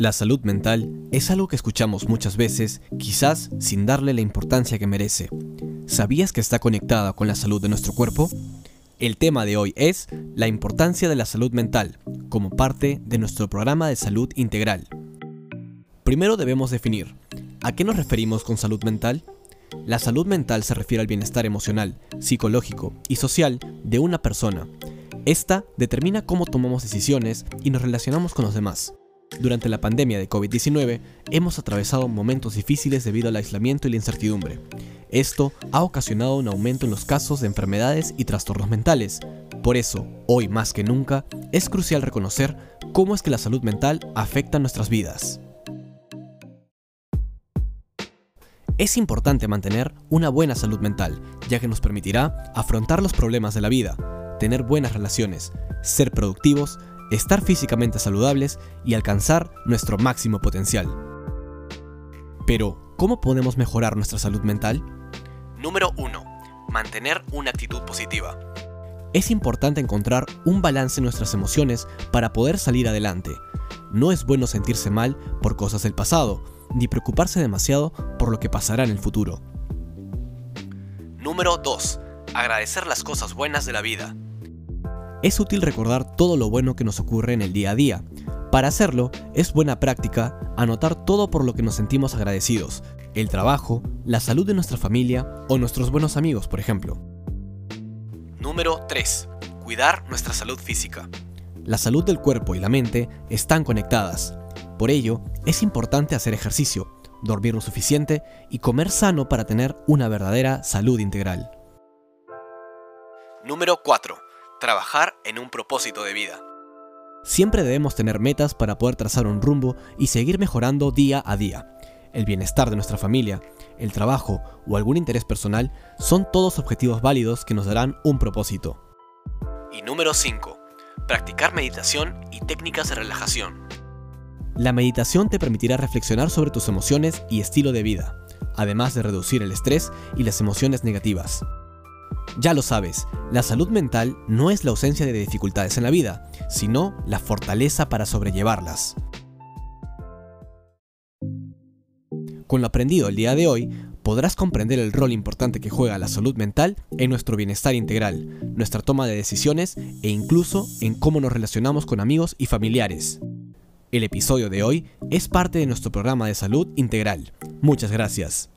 La salud mental es algo que escuchamos muchas veces, quizás sin darle la importancia que merece. ¿Sabías que está conectada con la salud de nuestro cuerpo? El tema de hoy es la importancia de la salud mental como parte de nuestro programa de salud integral. Primero debemos definir, ¿a qué nos referimos con salud mental? La salud mental se refiere al bienestar emocional, psicológico y social de una persona. Esta determina cómo tomamos decisiones y nos relacionamos con los demás. Durante la pandemia de COVID-19 hemos atravesado momentos difíciles debido al aislamiento y la incertidumbre. Esto ha ocasionado un aumento en los casos de enfermedades y trastornos mentales. Por eso, hoy más que nunca, es crucial reconocer cómo es que la salud mental afecta nuestras vidas. Es importante mantener una buena salud mental, ya que nos permitirá afrontar los problemas de la vida, tener buenas relaciones, ser productivos estar físicamente saludables y alcanzar nuestro máximo potencial. Pero, ¿cómo podemos mejorar nuestra salud mental? Número 1. Mantener una actitud positiva. Es importante encontrar un balance en nuestras emociones para poder salir adelante. No es bueno sentirse mal por cosas del pasado, ni preocuparse demasiado por lo que pasará en el futuro. Número 2. Agradecer las cosas buenas de la vida. Es útil recordar todo lo bueno que nos ocurre en el día a día. Para hacerlo, es buena práctica anotar todo por lo que nos sentimos agradecidos, el trabajo, la salud de nuestra familia o nuestros buenos amigos, por ejemplo. Número 3. Cuidar nuestra salud física. La salud del cuerpo y la mente están conectadas. Por ello, es importante hacer ejercicio, dormir lo suficiente y comer sano para tener una verdadera salud integral. Número 4 trabajar en un propósito de vida. Siempre debemos tener metas para poder trazar un rumbo y seguir mejorando día a día. El bienestar de nuestra familia, el trabajo o algún interés personal son todos objetivos válidos que nos darán un propósito. Y número 5. Practicar meditación y técnicas de relajación. La meditación te permitirá reflexionar sobre tus emociones y estilo de vida, además de reducir el estrés y las emociones negativas. Ya lo sabes, la salud mental no es la ausencia de dificultades en la vida, sino la fortaleza para sobrellevarlas. Con lo aprendido el día de hoy, podrás comprender el rol importante que juega la salud mental en nuestro bienestar integral, nuestra toma de decisiones e incluso en cómo nos relacionamos con amigos y familiares. El episodio de hoy es parte de nuestro programa de salud integral. Muchas gracias.